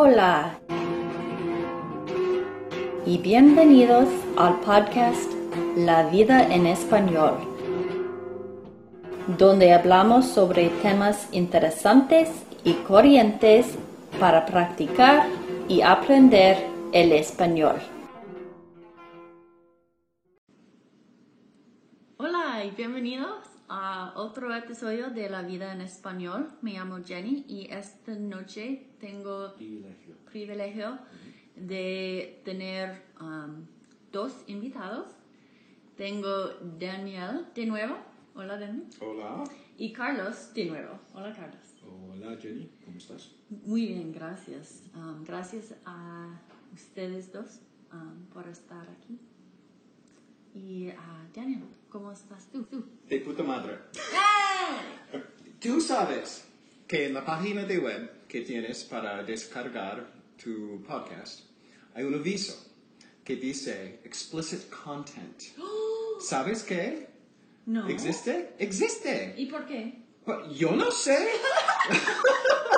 Hola y bienvenidos al podcast La vida en español, donde hablamos sobre temas interesantes y corrientes para practicar y aprender el español. Hola y bienvenidos a otro episodio de La vida en español. Me llamo Jenny y esta noche tengo privilegio. privilegio de tener um, dos invitados. Tengo Daniel de nuevo. Hola Daniel. Hola. Y Carlos de nuevo. Hola Carlos. Hola Jenny, ¿cómo estás? Muy bien, gracias. Um, gracias a ustedes dos um, por estar aquí. Y a Daniel, ¿cómo estás tú? tú? De puta madre. Tú sabes que en la página de web que tienes para descargar tu podcast hay un aviso que dice explicit content. ¿Sabes qué? No. ¿Existe? Existe. ¿Y por qué? Pues, Yo no sé.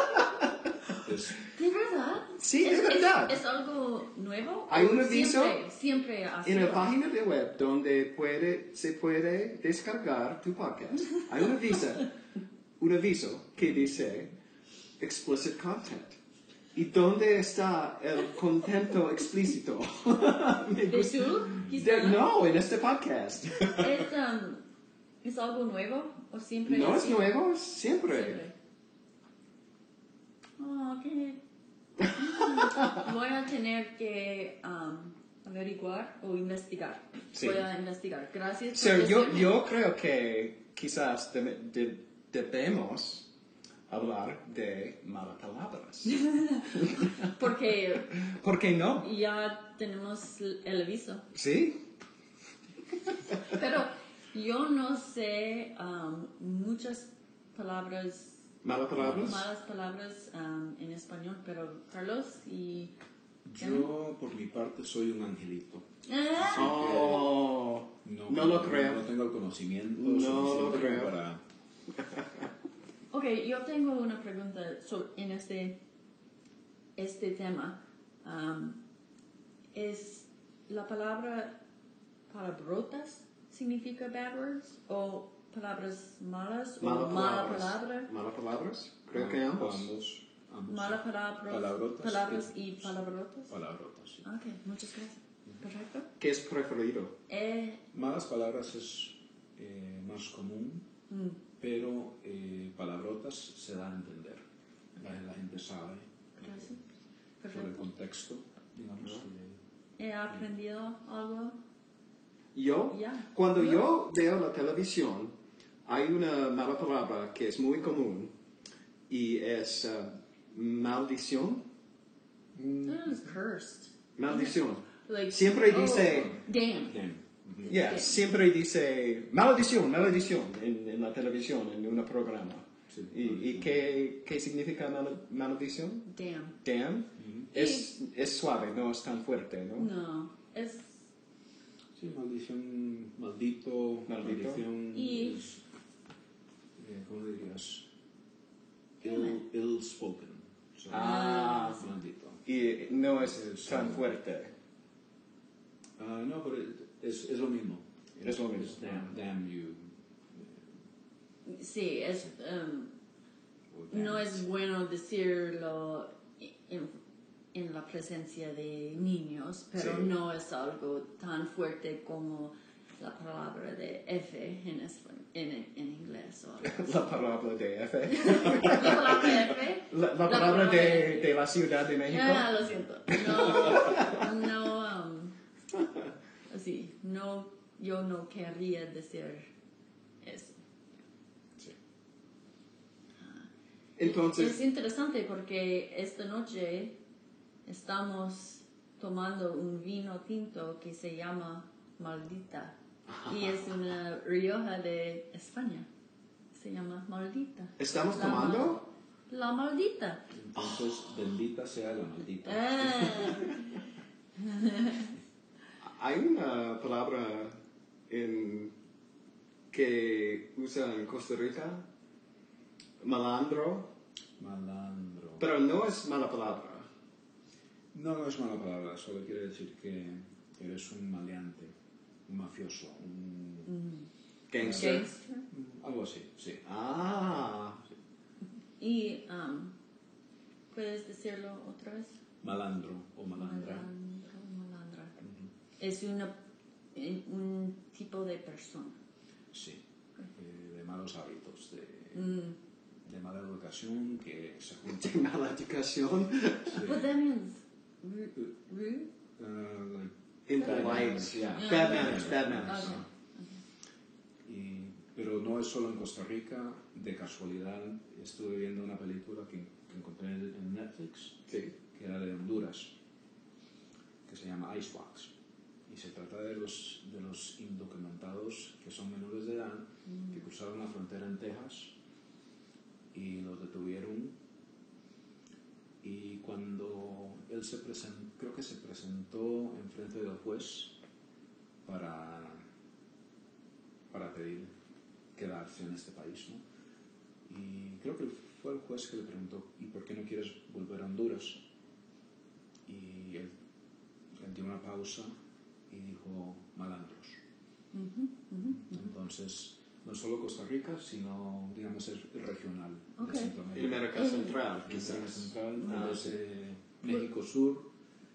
Es- ¿De verdad? Sí, de ¿Es- verdad. ¿Es, es algo nuevo? Hay ¿O un aviso Siempre, En la página de web donde puede, se puede descargar tu podcast, hay un aviso, un aviso que dice explicit content. ¿Y dónde está el contento explícito? Me ¿De tú? quizá? De- no, en este podcast. ¿Es, um, ¿Es algo nuevo o siempre No es nuevo, siempre. Siempre. Oh, qué... Voy a tener que um, averiguar o investigar. Sí. Voy a investigar. Gracias So, por yo, decirme. yo creo que quizás debe- de- debemos hablar de malas palabras. Porque ¿Por qué no? ya tenemos el aviso. ¿Sí? Pero yo no sé um, muchas palabras, ¿Malas palabras? malas palabras um, en español, pero Carlos y... Yo, por mi parte, soy un angelito. Ah, Oh, No, no lo creo. No tengo el conocimiento No lo creo. para... Ok, yo tengo una pregunta so- en este, este tema. Um, ¿Es la palabra palabrotas significa bad words? ¿O palabras malas? ¿O Malas mala palabras. palabra? ¿Malas palabras? Creo que ambos. Ambos. ambos. Mala palabras, Palabrotas palabras y- y palabrotas. Palabrotas, sí. Ok, muchas gracias. Perfecto. ¿Qué es preferido? Eh, Malas palabras es eh, más común, mm, pero eh, palabrotas se da a entender. La, la gente sabe gracias. por el contexto, digamos. que- He aprendido algo. Yo, Ya. cuando Ya. yo veo la televisión, hay una mala palabra que es muy común y es eh, maldición. That is cursed. Maldición. Like, Siempre oh, dice- Damn. Ujú. Yeah, siempre dice maldición, maldición en, en la televisión, en un programa. Sí, ¿Y, y qué, qué significa mal- maldición? Damn. Damn. es, es suave, no es tan fuerte, ¿no? No, es Sí, maldición, maldito, Maldito. maldición. Y- es, eh, ¿Cómo dirías? Ill, ill spoken. O sea, Ah. maldito. Y no es Es tan fuerte. Ah, no, pero es, es lo mismo. Es lo mismo. damn, damn you. sí, es um, no it. es bueno decirlo en, en la presencia de niños, pero Sí. no es algo tan fuerte como la palabra de F en, espa- en, en inglés o algo. La palabra de F. La palabra F. La, la palabra de, de la Ciudad de México. Ah, lo siento. No, no, um, así, no, yo no querría decir eso. Entonces, Es interesante porque esta noche estamos tomando un vino tinto que se llama Maldita y es una Rioja de España. Se llama Maldita. ¿estamos La tomando? mal- La Maldita. Entonces, bendita sea la maldita. Ah, Hay una palabra en, que usa en Costa Rica, malandro, Malandro. pero no es mala palabra. No, no es mala palabra, solo quiere decir que eres un maleante, un mafioso, un... Gangster. Gangster. algo así, sí. Ah. Y, um, ¿puedes decirlo otra vez? Malandro o malandra. Malandro, malandra. Es una, eh, un tipo de persona. Sí, eh, de malos hábitos, de, Mm. de mala educación, que se junta. Mala educación. What that means? Rude? Uh, like, Impolite. Yeah. Bad manners, bad manners. Okay. y- pero no es solo en Costa Rica, de casualidad estuve viendo una película que, que encontré en en Netflix, Sí. que era de Honduras, que se llama Icebox. Y se trata de los, de los indocumentados que son menores de edad, que cruzaron la frontera en Texas y los detuvieron. Y cuando él se presentó, creo que se presentó en frente del juez para, para pedir quedarse en este país. ¿no? Y creo que fue el juez que le preguntó, ¿y por qué no quieres volver a Honduras? Y él, él dio una pausa y dijo, malandros. Entonces, no solo Costa Rica, sino, digamos, es regional Ok. de Centroamérica. América Central, América quizás. Central, Ah, desde México Sur,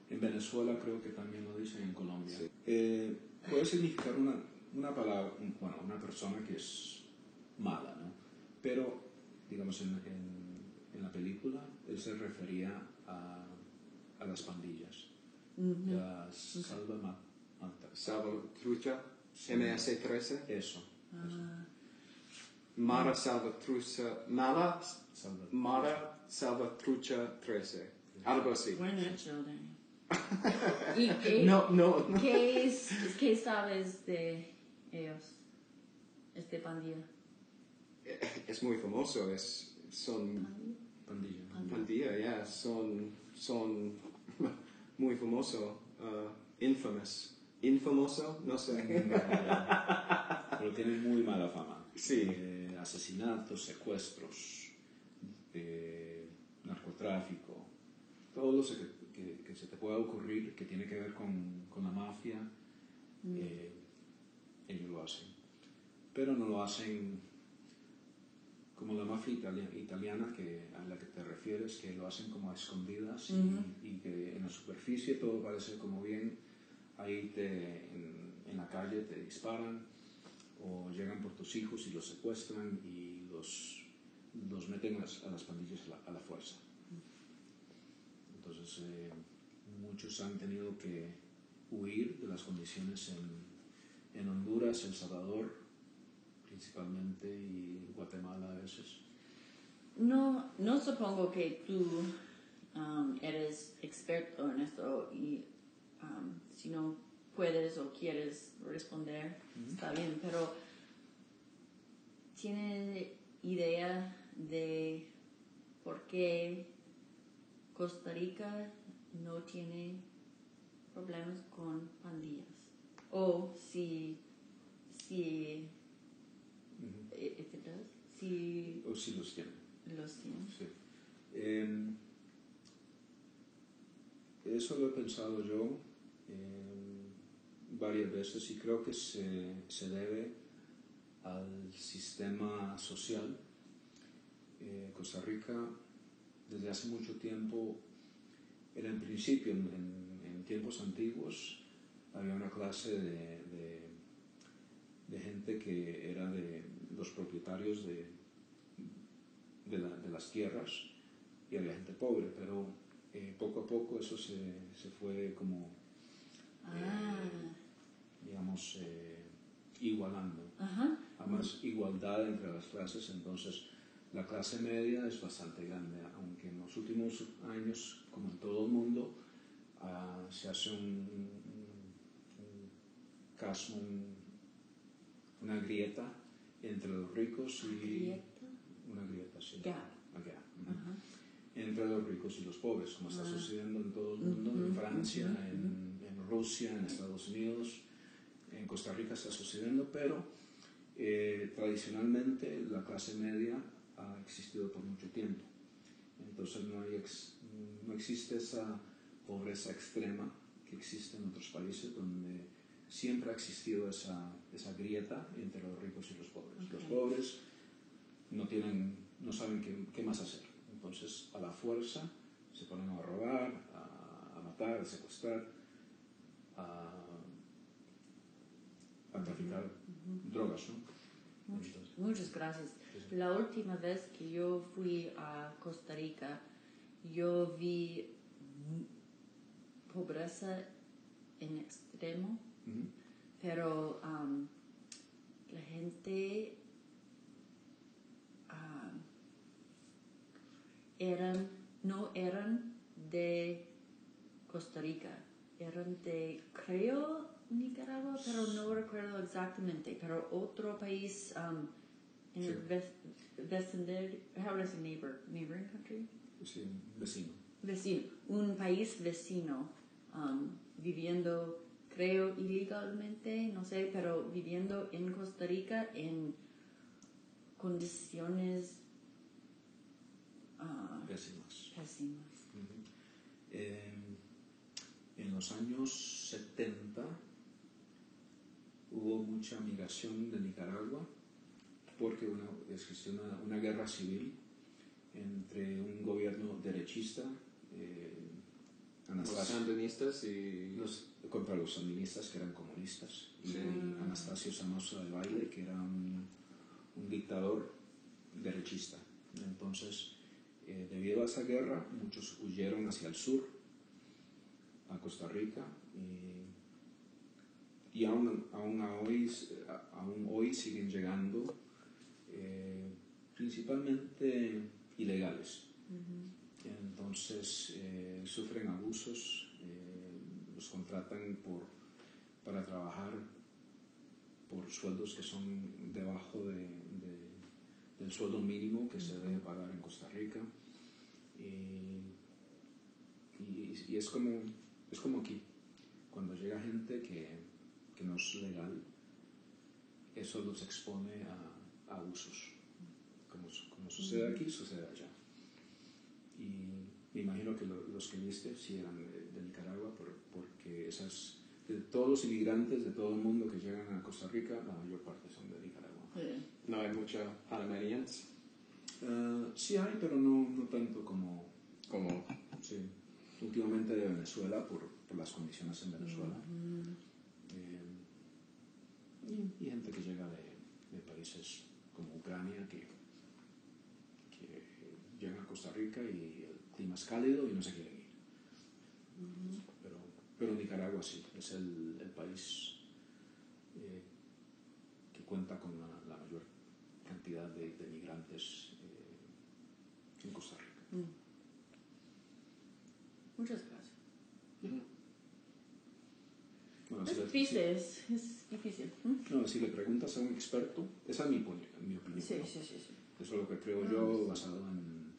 en Venezuela creo que también lo dicen, en Colombia. Eh, puede significar una, una palabra, un- bueno, una persona que es mala, ¿no? Pero, digamos, en, en, en la película, él se refería a, a las pandillas, las salva Salvatrucha. MS-13. Eso, Ah, Mara Salvatrucha. Mala. salva Mara Salvatrucha 13. Algo así. buen hecho, Daniel. ¿Y qué, No, no. ¿qué, es, qué sabes de ellos? Este pandilla. Es muy famoso. Es, son pandilla. pandilla, ya. Son, son muy famoso. Uh, infamous. Infamoso, no sé. Pero tienen muy mala fama. Sí. Eh, asesinatos, secuestros, eh, narcotráfico, todo lo que, que- que se te pueda ocurrir que tiene que ver con, con la mafia, eh, ellos lo hacen. Pero no lo hacen como la mafia italia- italiana que, a la que te refieres, que lo hacen como a escondidas y, y que en la superficie todo parece como bien, ahí te, en, en la calle te disparan o llegan por tus hijos y los secuestran y los, los meten a las, a las pandillas a la, a la fuerza. Entonces eh, muchos han tenido que huir de las condiciones en, en Honduras, El Salvador principalmente y Guatemala a veces. No, no supongo que tú um, eres experto en esto y um, si no puedes o quieres responder, está bien, pero ¿tiene idea de por qué Costa Rica no tiene problemas con pandillas? O si, si, if it does, si O si los tienen. los tiene. Sí. Eh, eso lo he pensado yo eh, varias veces y creo que se, se debe al sistema social. Eh, Costa Rica desde hace mucho tiempo era en principio, en, tiempos antiguos, había una clase de, gente que era de los propietarios de, de las tierras y había gente pobre, pero eh, poco a poco eso se, se fue como, Ah, digamos, eh, igualando. ajá. Hay más igualdad entre las clases, entonces la clase media es bastante grande, aunque en los últimos años, como en todo el mundo, ah, se hace un, un- caso, un- una grieta entre los ricos y... Grieta. Una grieta, sí. Gap. Una gap, ujú. Entre los ricos y los pobres, como está sucediendo en todo el mundo, en Francia, en Rusia, en Estados Unidos, en Costa Rica está sucediendo, pero eh, tradicionalmente la clase media ha existido por mucho tiempo. Entonces no, hay ex- no existe esa pobreza extrema que existe en otros países donde siempre ha existido esa, esa grieta entre los ricos y los pobres. Los pobres no, tienen, no saben qué, qué, más hacer. Entonces, a la fuerza, se ponen a robar, a, a matar, a secuestrar, a, a traficar uh -huh. drogas. ¿no? Muchas, muchas gracias. Sí. La última vez que yo fui a Costa Rica, yo vi pobreza en extremo, uh -huh. pero um, la gente um, eran, no eran de Costa Rica, eran de, creo, Nicaragua, pero no recuerdo exactamente, pero otro país um, en sí. el vecindario, how a neighbor, neighboring country? Sí, vecino. Vecino, un país vecino, um, viviendo, creo, ilegalmente, no sé, pero viviendo en Costa Rica en condiciones uh, pésimas. pésimas. Uh -huh. eh, en los años 70 hubo mucha migración de Nicaragua porque una, existió una, una guerra civil entre un gobierno derechista, eh, Anastasio, los sandinistas y... Los, contra los sandinistas que eran comunistas, y Sí. Anastasio Somoza de Baile, que era un, un dictador derechista. Entonces, eh, debido a esa guerra, muchos huyeron hacia el sur, a Costa Rica, y, y aún, aún, a hoy, aún hoy siguen llegando, eh, principalmente ilegales. Entonces eh, sufren abusos, eh, los contratan por, para trabajar por sueldos que son debajo de, de, del sueldo mínimo que se debe pagar en Costa Rica. Y, y, es, como, es como aquí, cuando llega gente que, que no es legal, eso los expone a, a abusos. Como, como sucede aquí, sucede allá. Y me imagino que lo, los que viste sí eran de, de Nicaragua, por, porque esas, de todos los inmigrantes de todo el mundo que llegan a Costa Rica, la mayor parte son de Nicaragua. Sí. No hay muchos panameños Uh, sí hay, pero no, no tanto como, como sí, últimamente de Venezuela, por, por las condiciones en Venezuela. Eh, y, y, gente que llega de, de países como Ucrania que, que llegan a Costa Rica y el clima es cálido y no se quieren ir. Pero, pero Nicaragua sí, es el, el país eh, que cuenta con la, la mayor cantidad de, de migrantes eh, en Costa Rica. Mm. Muchas gracias. Bueno, Es si le- difícil, es, difícil. ¿Mm? no, si le preguntas a un experto, esa es mi, mi opinión. Sí, ¿no? sí, sí, sí. Eso es lo que creo Ah, yo sí. basado en,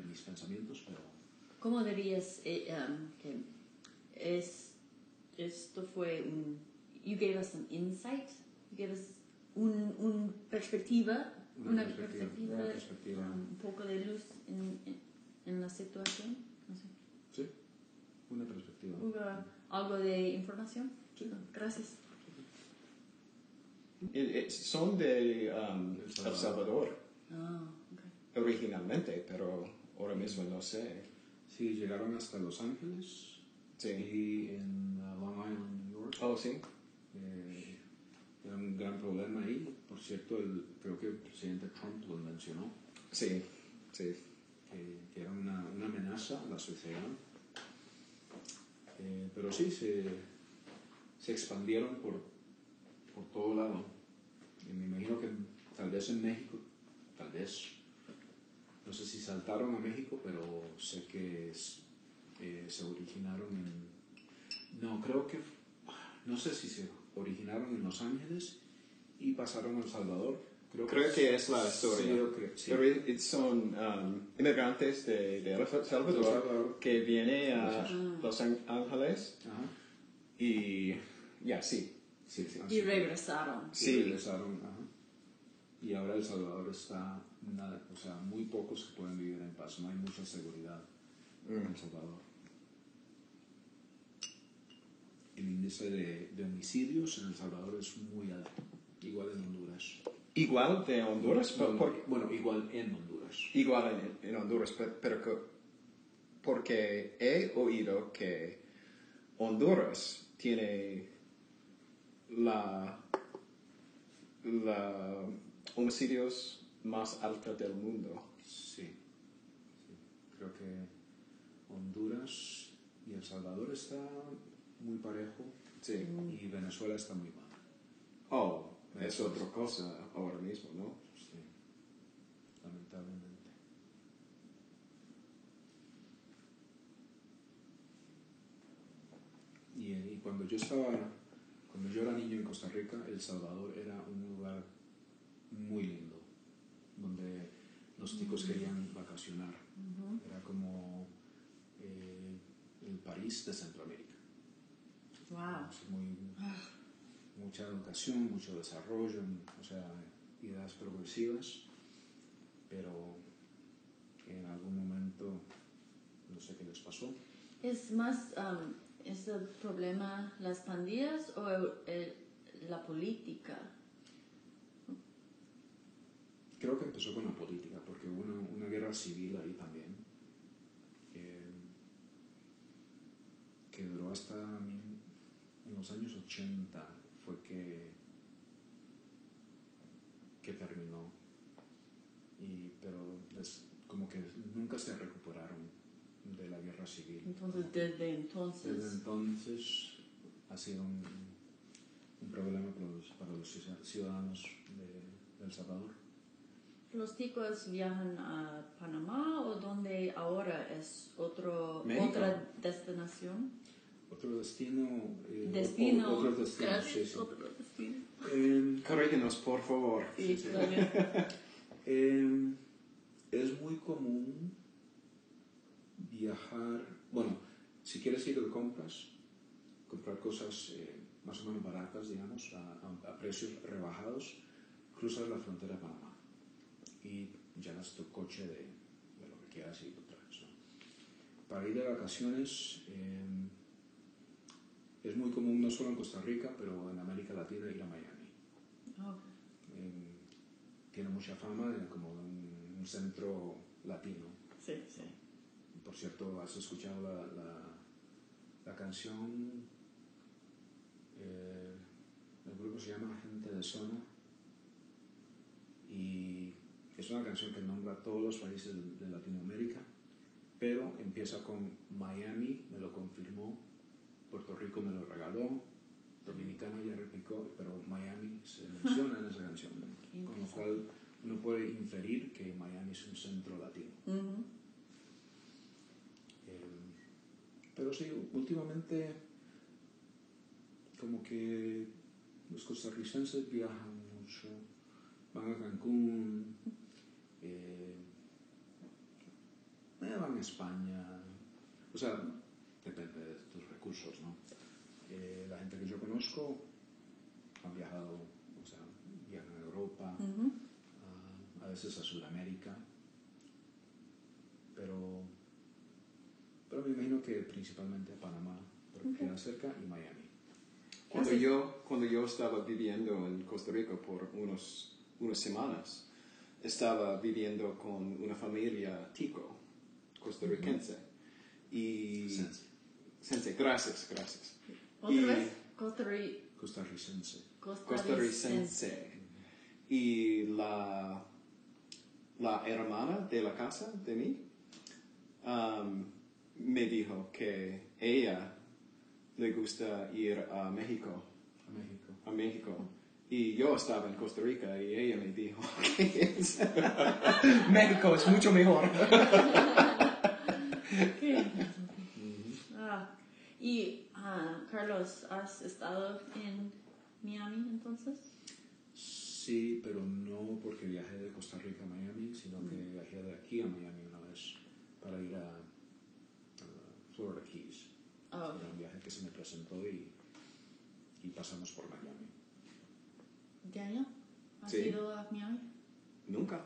en mis pensamientos, pero ¿Cómo dirías eh, um, que es, esto fue un... You gave us an insight, you gave us un, un perspectiva, Una una, perspectiva, perspectiva, una perspectiva. um, un poco de luz en, en, en la situación. No sé. Una perspectiva. ¿Hubo algo de información? Sí. Gracias. Eh, eh, son de um, El El Salvador. Ah, ok. originalmente, pero ahora mismo no sé. Sí, llegaron hasta Los Ángeles Sí. y en uh, Long Island, New York. Oh, sí. Eh, era un gran problema ahí. Por cierto, el, creo que el presidente Trump lo mencionó, Sí, sí. que, que era una, una amenaza a la sociedad. Eh, pero sí, se, se expandieron por, por todo lado. Y me imagino que tal vez en México, tal vez, no sé si saltaron a México, pero sé que eh, se originaron en... No, creo que... No sé si se originaron en Los Ángeles y pasaron a El Salvador. Creo, Creo que es la historia. Sí, yo creo, sí. Pero son um, inmigrantes de, de El Salvador, que vienen a. Los Ángeles y ya, sí. Sí, sí. Así Y regresaron. Sí, Sí. regresaron. ajá. Y ahora El Salvador está, nada, o sea, muy pocos que pueden vivir en paz. No hay mucha seguridad en Mm. El Salvador. el índice de, de homicidios en El Salvador es muy alto, igual en Honduras. Igual de Honduras, por- Bueno, igual en Honduras. igual en, en Honduras, pe- pero que- porque he oído que Honduras tiene la, la homicidios más alta del mundo. Sí, sí. Creo que Honduras y El Salvador está muy parejo Sí. y Venezuela está muy mal. Oh, es otra cosa ahora mismo, ¿no? Sí, lamentablemente. Y, y cuando yo estaba, cuando yo era niño en Costa Rica, El Salvador era un lugar muy lindo, donde los chicos querían vacacionar. Era como eh, el París de Centroamérica. Wow. Muy, mucha educación, mucho desarrollo, o sea, ideas progresivas, pero en algún momento no sé qué les pasó. ¿Es más, um, es el problema las pandillas o el- el- la política? Creo que empezó con la política, porque hubo una, una guerra civil ahí también, eh, que duró hasta mil- en los años 80, fue que, que terminó. Y, pero es como que nunca se recuperaron de la guerra civil. Entonces, desde Desde entonces, entonces ha sido un, un problema para los, para los ciudadanos de, de El Salvador. los chicos viajan a Panamá o donde ahora es otro, México. otra destinación. Otro destino. eh, Destino. o- Otro destino, Gracias, sí, sí. otro destino. Eh, Corrígenos, por favor. Sí, claro. eh, es muy común viajar. Bueno, si quieres ir de compras, comprar cosas eh, más o menos baratas, digamos, a, a- a precios rebajados, cruzas la frontera a Panamá y llenas tu coche de, de lo que quieras y lo traes. ¿no? Para ir de vacaciones eh, es muy común, no solo en Costa Rica, pero en América Latina, ir a Miami. Oh, Eh, tiene mucha fama de como un, un centro latino. sí, sí. Por cierto, ¿has escuchado la, la, la canción? Eh, el grupo se llama Gente de Zona y es una canción que nombra a todos los países de Latinoamérica, pero empieza con Miami, me lo confirmó, Puerto Rico me lo regaló, Dominicana ya replicó, pero Miami se menciona en esa canción, con lo cual uno puede inferir que Miami es un centro latino. Eh, pero sí, últimamente como que los costarricenses viajan mucho, van a Cancún, eh, van a España, o sea, depende de recursos, ¿no? Eh, la gente que yo conozco han viajado, o sea, viajan a Europa, Ujú. a, a veces a Sudamérica, pero, pero me imagino que principalmente a Panamá, porque queda cerca, y Miami. Cuando yo, cuando yo estaba viviendo en Costa Rica por unos, unas semanas, estaba viviendo con una familia tico, costarricense. Y... Sense. Sense, gracias, gracias. Otra Y- vez, Costa Rica. Costarricense. Costarricense. Y la, la hermana de la casa de mí um, me dijo que ella le gusta ir a México. A México. a México. Y yo estaba en Costa Rica y ella me dijo que es- México es mucho mejor. ¿Qué? Ah, y ah, Carlos, ¿has estado en Miami entonces? Sí, pero no porque viajé de Costa Rica a Miami, sino que viajé de aquí a Miami una vez para ir a, a Florida Keys. Oh, Era un viaje que se me presentó y, y pasamos por Miami. Daniel, ¿has Sí. ido a Miami? Nunca.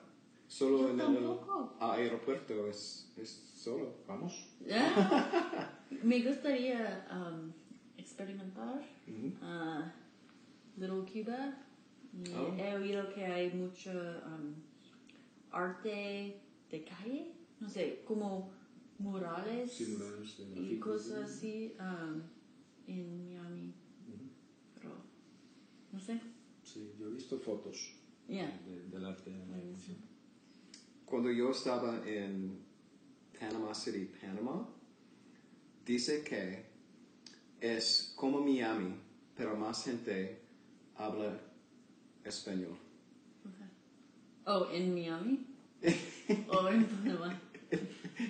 Solo Yo en tampoco. el aeropuerto es, es solo. ¿Vamos? Ah, Me gustaría um, experimentar. Ah, Little Cuba. Oh. he oído que hay mucho um, arte de calle, no sé, como murales Sí, murales de y cosas así um, en Miami. Pero no sé. Sí, yo he visto fotos Yeah. de- del arte de la. Cuando yo estaba en Panama City, Panamá, dice que es como Miami, pero más gente habla español. Okay. Oh, en Miami. o en Panamá.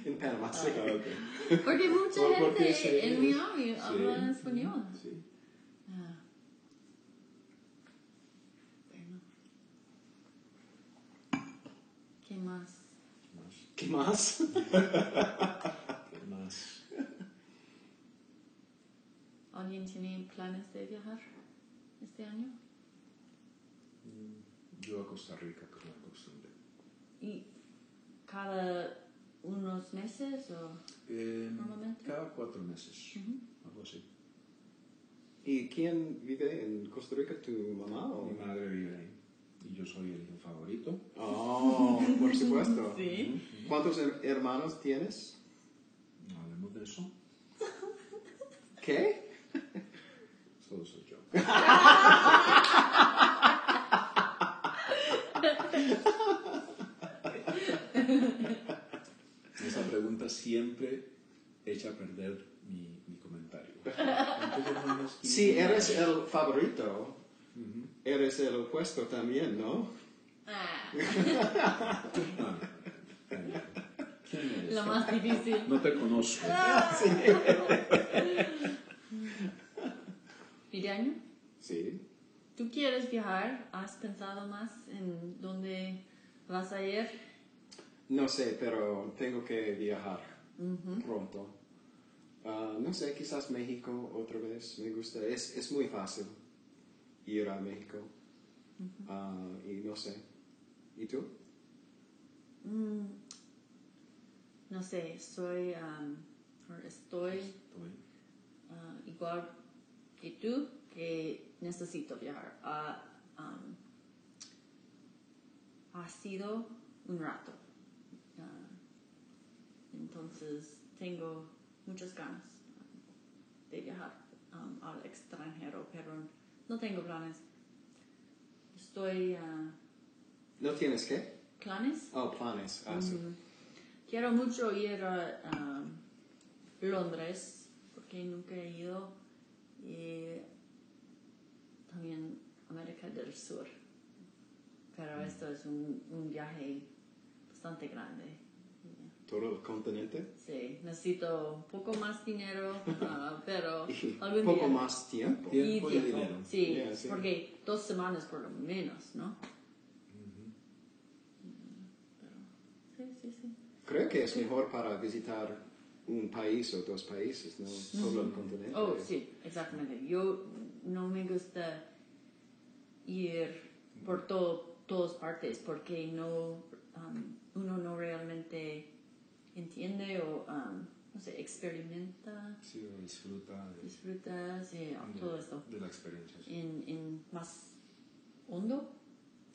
En Panamá City. Ah, ok. Porque mucha porque gente sí. en Miami Sí. habla español. Sí. Ah. Bueno. ¿Qué más? ¿Qué más? ¿Qué más? ¿Alguien tiene planes de viajar este año? Mm, Yo a Costa Rica, como costumbre. ¿Y cada unos meses o...? Eh, Normalmente. Cada cuatro meses, Ujú. algo así. ¿Y quién vive en Costa Rica? ¿Tu mamá? O? Mi madre vive ahí y yo soy el favorito. Oh, por supuesto. Sí. ¿Cuántos her- hermanos tienes? No hablemos de eso, ¿Qué? solo soy yo. Esa pregunta siempre echa a perder mi, mi comentario. ¿Cuántos hermanos Si eres el favorito. Eres el opuesto también, ¿no? Ah, Ah, ¿Quién eres? lo más difícil. No te conozco. ¿Y de año? Sí. ¿Tú quieres viajar? ¿Has pensado más en dónde vas a ir? No sé, pero tengo que viajar Ujú. pronto. Ah, no sé, quizás México otra vez. Me gusta. Es, es muy fácil ir a México. Ah, y no sé. ¿Y tú? Mm, no sé, soy, um, estoy Estoy- ah, igual que tú, que necesito viajar. Ah, um, ha sido un rato. Ah, entonces tengo muchas ganas um, de viajar um, al extranjero, pero no tengo planes. Estoy... ah, ¿No tienes qué? ¿Planes? Oh, planes. Ah, sí. Mm, Quiero mucho ir a Londres, porque nunca he ido, y también América del Sur. Pero esto es un, un viaje bastante grande. ¿Todo el continente? Sí, necesito poco más dinero, ah, pero algún poco día. más tiempo. Tiempo. Y y dinero. Sí, Yeah, sí. porque dos semanas por lo menos, ¿no? Pero, sí, sí, sí. Creo que es mejor para visitar un país o dos países, no todo el continente. Oh, sí, exactamente. Yo no me gusta ir por todo, todas partes porque no, um, uno no realmente um, no sé, experimenta, Sí, disfruta de, disfruta, sí, de- todo esto de la experiencia. Sí. en, en más hondo,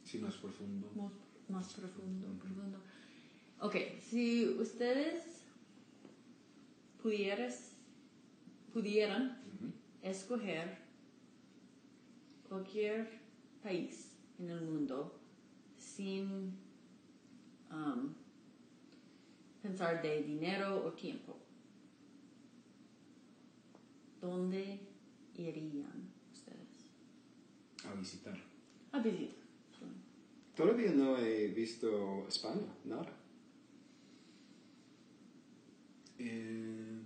Sí, más profundo. más, más profundo, profundo. Ok, si ustedes pudieras, pudieran Ujú. escoger cualquier país en el mundo sin um, pensar de dinero o tiempo, ¿dónde irían ustedes? A visitar. A visitar. Todavía no he visto España, nada. Eh,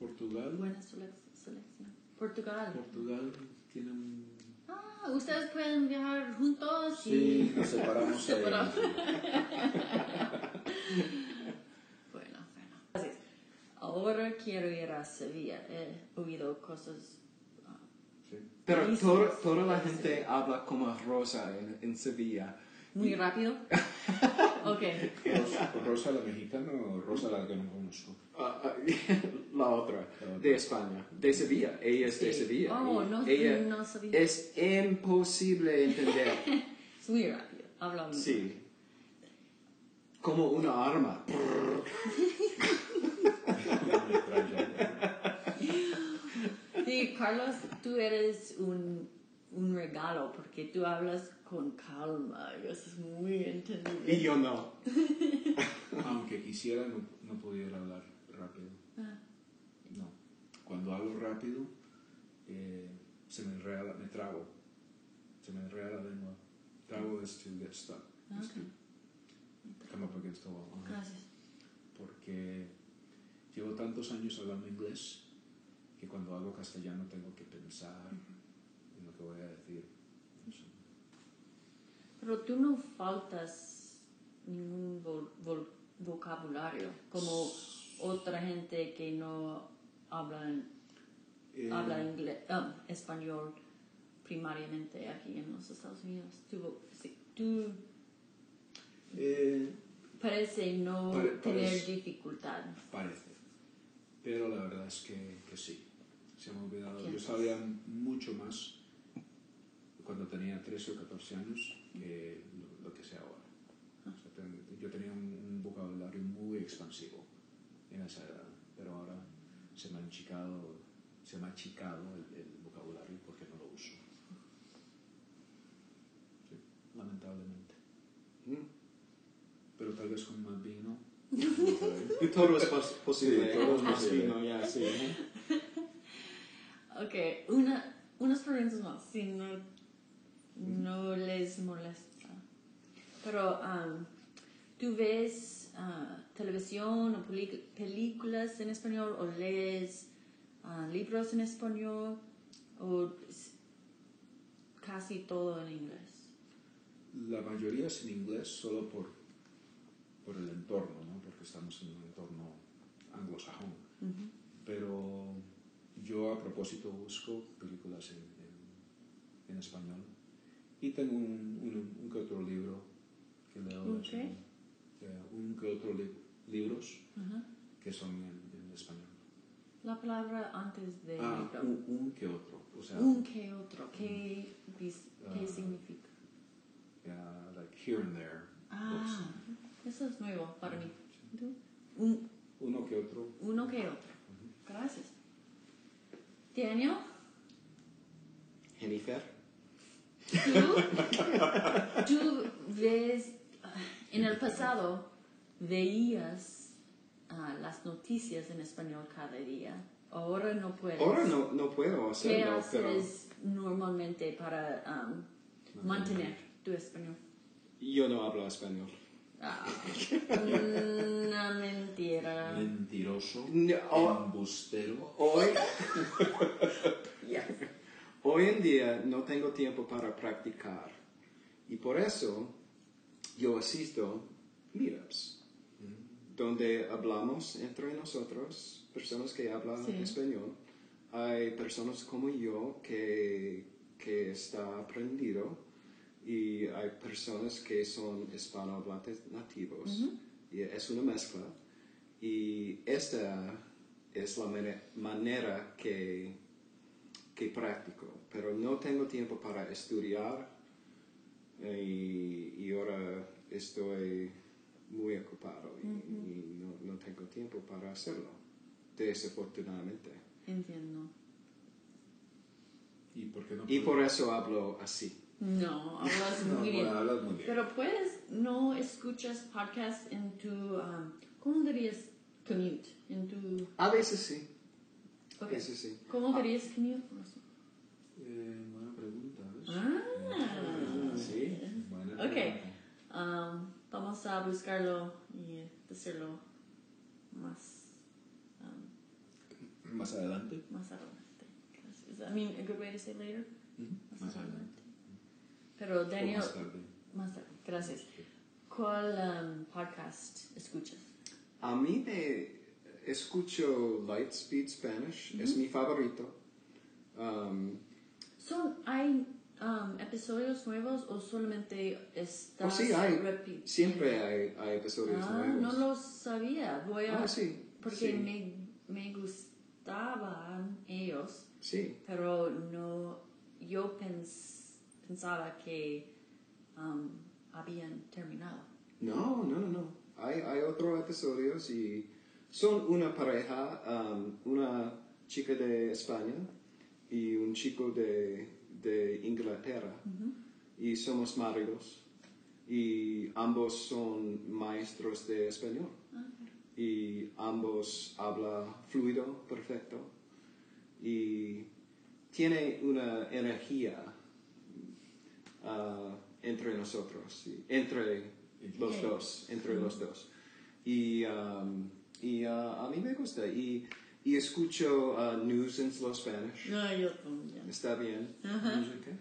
Portugal. Buena selec- selección. Portugal. Portugal tiene un... Ah, ustedes pueden viajar juntos Sí, y... nos separamos. Separamos. Ahora quiero ir a Sevilla. He oído cosas. ah, Sí. Pero Buenísimo. toda, toda la gente habla como Rosa en, en Sevilla. muy rápido. ok. Rosa, Rosa la mexicana o Rosa la que no conozco. Ah, ah, la otra, de España, de Sevilla. Ella es de Sí. Sevilla. Oh, y no- ella no sabía. Es imposible entender. Es muy rápido. Habla muy sí. Como una arma. Sí, Carlos, tú eres un, un regalo porque tú hablas con calma y eso es muy entendible. Y yo no. Aunque quisiera, no, no pudiera hablar rápido. Ah, No. Cuando hablo rápido, eh, se me enreda, me trago. Se me enreda la lengua. Trago es to get stuck. to come up against the wall. Gracias. Porque llevo tantos años hablando inglés que cuando hablo castellano tengo que pensar en lo que voy a decir. Pero tú no faltas ningún vo- vo- vocabulario como otra gente que no habla, Eh, habla inglés, ah, español primariamente aquí en los Estados Unidos. Tú, sí, tú eh, parece no Pare- tener parece- dificultad. Parece. Pero la verdad es que, que sí. Se me ha olvidado. Yo sabía mucho más cuando tenía 13 o 14 años que lo, lo que sé ahora. O sea, ten- yo tenía un, un vocabulario muy expansivo en esa edad, pero ahora se me ha achicado, se me ha achicado el, el vocabulario porque no lo uso. Sí, lamentablemente. Mm. Pero tal vez con más vino. Todo es pos- posible. Sí, todo es Más vino, ya, sí. Ok, una, unas preguntas más, si no, no les molesta. Pero, um, ¿tú ves ah, televisión o películas en español o lees ah, libros en español o casi todo en inglés? La mayoría es en inglés solo por, por el entorno, ¿no? porque estamos en un entorno anglosajón. Propósito busco películas en, en- en español y tengo un, un- un que otro libro que leo. ¿Un qué? de- un que otro li- libros Ajá. que son en, en español. La palabra antes de Ah, un, un que otro. O sea, Un que otro, ¿qué, dis- qué Ah. significa? uh, like here and there. books. Ah, eso es nuevo para mí. ¿Tú? Un, Uno que otro. uno que otro. Gracias. Daniel, Jennifer. tú, tú ves, ah, en el pasado veías ah, las noticias en español cada día. Ahora no puedes. Ahora no, no puedo ¿Qué hacerlo, pero haces normalmente para um, mantener tu español? yo no hablo español. Ah, una mentira. Mentiroso. No. Embustero. Hoy, Yes. hoy en día no tengo tiempo para practicar y por eso yo asisto meetups donde hablamos entre nosotros, personas que hablan Sí. español. Hay personas como yo que, que está aprendido y hay personas que son hispanohablantes nativos. Y es una mezcla. Y esta es la mane- manera que, que practico. Pero no tengo tiempo para estudiar eh, y, y ahora estoy muy ocupado y, y no, no tengo tiempo para hacerlo desafortunadamente. Entiendo. ¿Y por qué no y puedes? por eso hablo así No, hablas No, muy bien. bueno, hablas muy bien. Pero puedes, no escuchas podcast en tu, um, ¿cómo dirías commute? En tu, a veces sí a ok. veces sí ¿Cómo dirías commute? Eh, buena pregunta, ¿ves? Ah, Sí, buena Ok. pregunta. Um, vamos a buscarlo y decirlo más, um, Más adelante. más adelante. Is that, I mean, a good way to say later? Ujú, Más adelante. Pero Daniel, más tarde. más tarde, gracias. ¿Cuál um, podcast escuchas? a mí me escucho Lightspeed Spanish es mi favorito Um, Son, ¿Hay um, episodios nuevos o solamente estás Oh, sí, hay. Siempre hay, hay episodios Ah, nuevos. no lo sabía. Voy a... Ah, sí, Porque sí. me, me, gus- estaban ellos, Sí. pero no, yo pens- pensaba que um, habían terminado. No, no, no, no. Hay, hay otros episodios y son una pareja, um, una chica de España y un chico de, de Inglaterra. Y somos maridos. Y ambos son maestros de español. Y ambos hablan fluido, perfecto. Y tiene una energía ah, entre nosotros, entre los dos, entre los dos. Y, um, y ah, a mí me gusta. Y, y escucho ah, News in Slow Spanish. No, yo también. Está bien. ¿Música?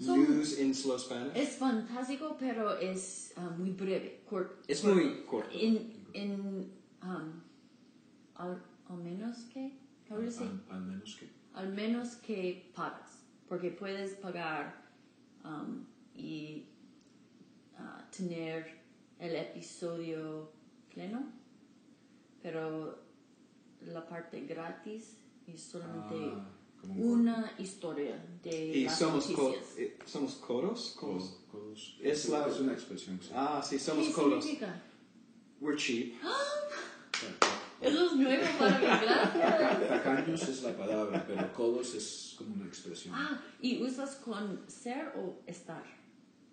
Son- News in Slow Spanish. Es fantástico, pero es ah, muy breve, corto. Es muy corto. En, en um, al, al menos que, say? Al, al menos que. al menos que pagas, porque puedes pagar um, y ah, tener el episodio pleno, pero la parte gratis es solamente Ah, una historia de Y las somos, co- noticias. eh, somos coros. Codos. Es Es, la- es una expresión. Sí. Ah, sí, somos ¿Qué coros. significa? We're cheap. Eso es nuevo para mí, gracias. Taca- Tacaños es la palabra, pero codos es como una expresión. Ah, ¿y usas con ser o estar?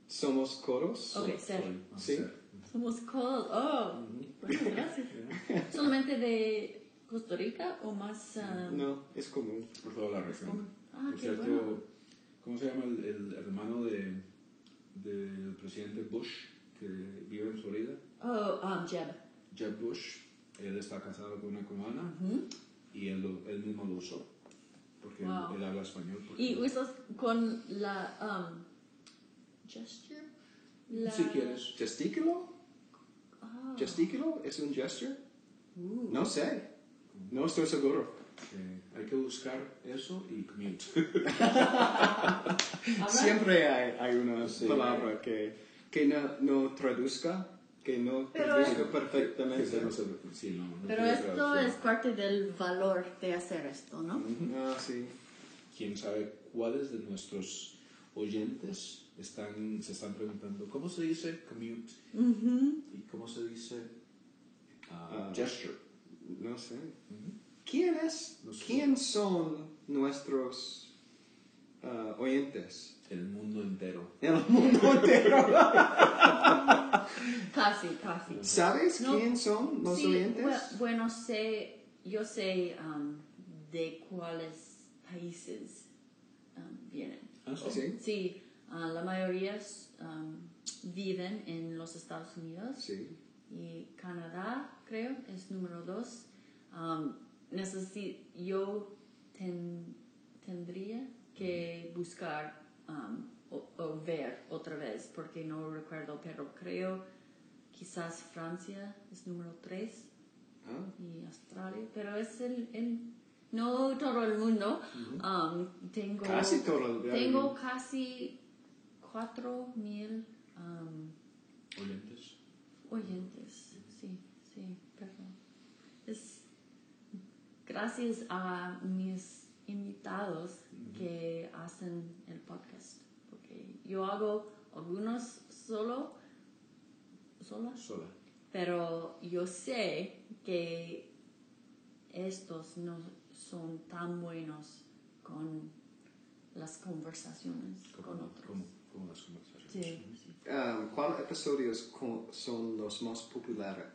Somos coros. Ok, ser. Ah, Sí. ser. Somos codos. Oh, bueno, gracias. ¿Solamente de Costa Rica o más? ah, No, es común. Por toda la región. Ah, Por qué cierto, bueno. ¿cómo se llama el, el hermano de, del presidente Bush que vive en Florida? Oh, um, Jeb. Jeb Bush. Él está casado con una cubana Ujú. y él, él mismo lo usó. Porque él- Wow. él, habla español. porque- ¿Y usas con la um, gesture? La... Si quieres. ¿Gestículo? Ah. ¿Gestículo es un gesture? Uh. No sé. No estoy seguro. hay que buscar eso y commute. Siempre hay, hay una Sí. palabra que, que no, no traduzca, que no Pero perfectamente. Que no se- sí, no, no Pero esto traducción. es parte del valor de hacer esto, ¿no? Ah, sí. quién sabe cuáles de nuestros oyentes están, se están preguntando cómo se dice commute y cómo se dice Ah. gesture. No sé. ¿Quién es? No sé. ¿Quién son nuestros ah, oyentes? El mundo entero. En el mundo entero. Casi, casi. ¿Sabes No. quién son los Sí, oyentes? bue- bueno, sé, yo sé um, de cuáles países um, vienen. Ah, sí. Sí. Ah, la mayoría um, viven en los Estados Unidos Sí. y Canadá, creo, es número dos. Um, yo ten- tendría que buscar um, o, o ver otra vez, porque no recuerdo, pero creo quizás Francia es número tres Ah, y Australia, pero es el, el- no todo el mundo. Um, tengo Casi todo el- tengo casi cuatro mil um, Oyentes. oyentes. Sí, sí, perdón. Es gracias a mis invitados que hacen el podcast, porque yo hago algunos solo, sola, Sola. pero yo sé que estos no son tan buenos con las conversaciones con otros. las conversaciones. Sí, sí. um, ¿Cuáles episodios son los más populares?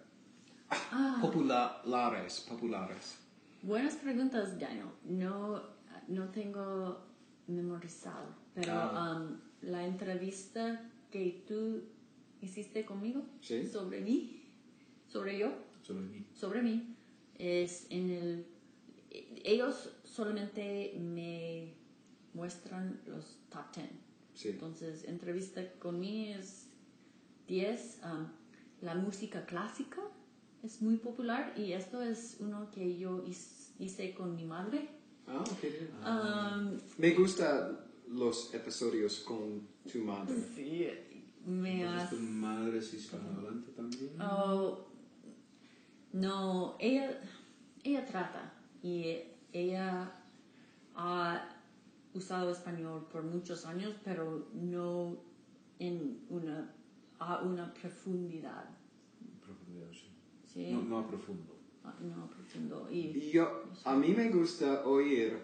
Ah, Populares, populares. buenas preguntas, Daniel. No, no tengo memorizado, pero Ah. um, la entrevista que tú hiciste conmigo Sí. sobre mí, sobre yo, Sobre mí. sobre mí es en el ellos solamente me muestran los top 10 Sí. entonces entrevista con mí es 10 um, la música clásica es muy popular y esto es uno que yo hice con mi madre Ah, qué bien. Um, Me gustan los episodios con tu madre. sí me has tu madre es hispanohablante también. Oh, no, ella, ella trata y ella ha usado español por muchos años, pero no en una, a una profundidad. Profundidad, sí. ¿sí? No, no a profundo. No. Y, yo, a mí me gusta oír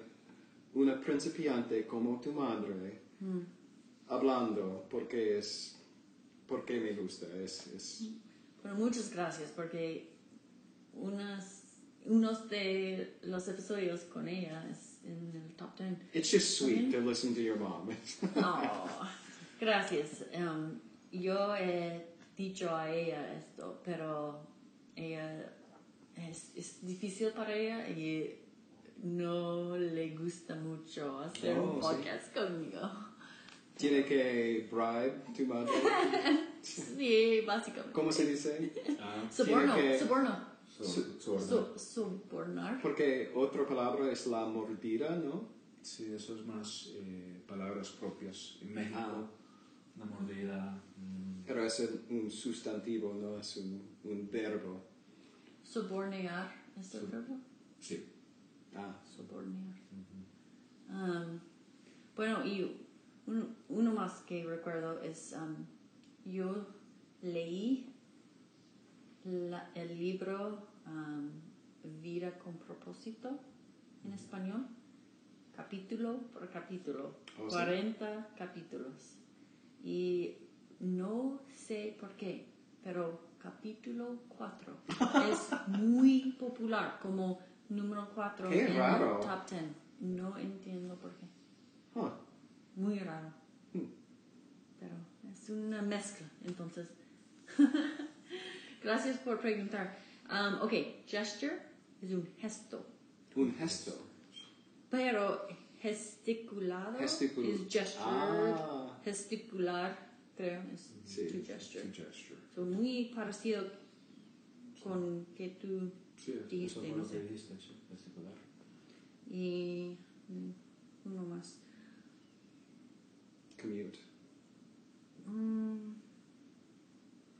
una principiante como tu madre hablando porque es, porque me gusta, es, es Bueno, muchas gracias porque unas, unos de los episodios con ella es en el top 10. It's just sweet to listen to your mom. Oh, gracias. Um, yo he dicho a ella esto, pero ella es, es difícil para ella y no le gusta mucho hacer Oh, un sí. podcast conmigo. Tiene que bribe tu madre. Sí, básicamente. ¿Cómo se dice? Ah, Soborno, que- soborno. Su- sobornar. So- sobornar. Porque otra palabra es la mordida, ¿no? Sí, eso es más eh, palabras propias. En México, Ah. una mordida. mm, Pero es un sustantivo, no es un, un verbo. Sobornear. ¿Es el verbo? sí. Ah, Sobornear. Um, bueno, y un- uno más que recuerdo es, um, yo leí la- el libro um, Vida con propósito en español, capítulo por capítulo, Oh, sí. 40 capítulos. Y no sé por qué, pero capítulo 4 es muy popular, como número 4 Qué en raro. el top 10. No entiendo por qué. huh. Muy raro. Hmm. Pero es una mezcla, entonces. Gracias por preguntar. Um, ok, gesture es un gesto. Un gesto. Pero gesticulado Gesticul- es gesture. Ah. Gesticular, creo, es Sí, to gesture. To gesture. So, muy parecido con que tú Sí, eso dijiste, fue no lo que sé. dijiste, sí, gesticular. Y mm, uno más. Commute. Mm,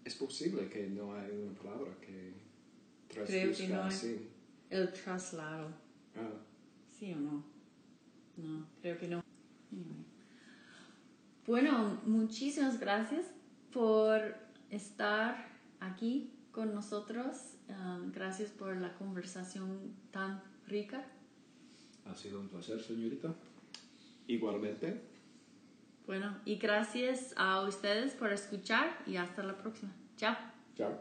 Es posible que no hay una palabra que traduzca no así. el traslado. Ah, ¿Sí o no? No, creo que no. Anyway. Bueno, muchísimas gracias por estar aquí con nosotros. Um, gracias por la conversación tan rica. Ha sido un placer, señorita. igualmente. Bueno, y gracias a ustedes por escuchar y hasta la próxima. Chao. Chao.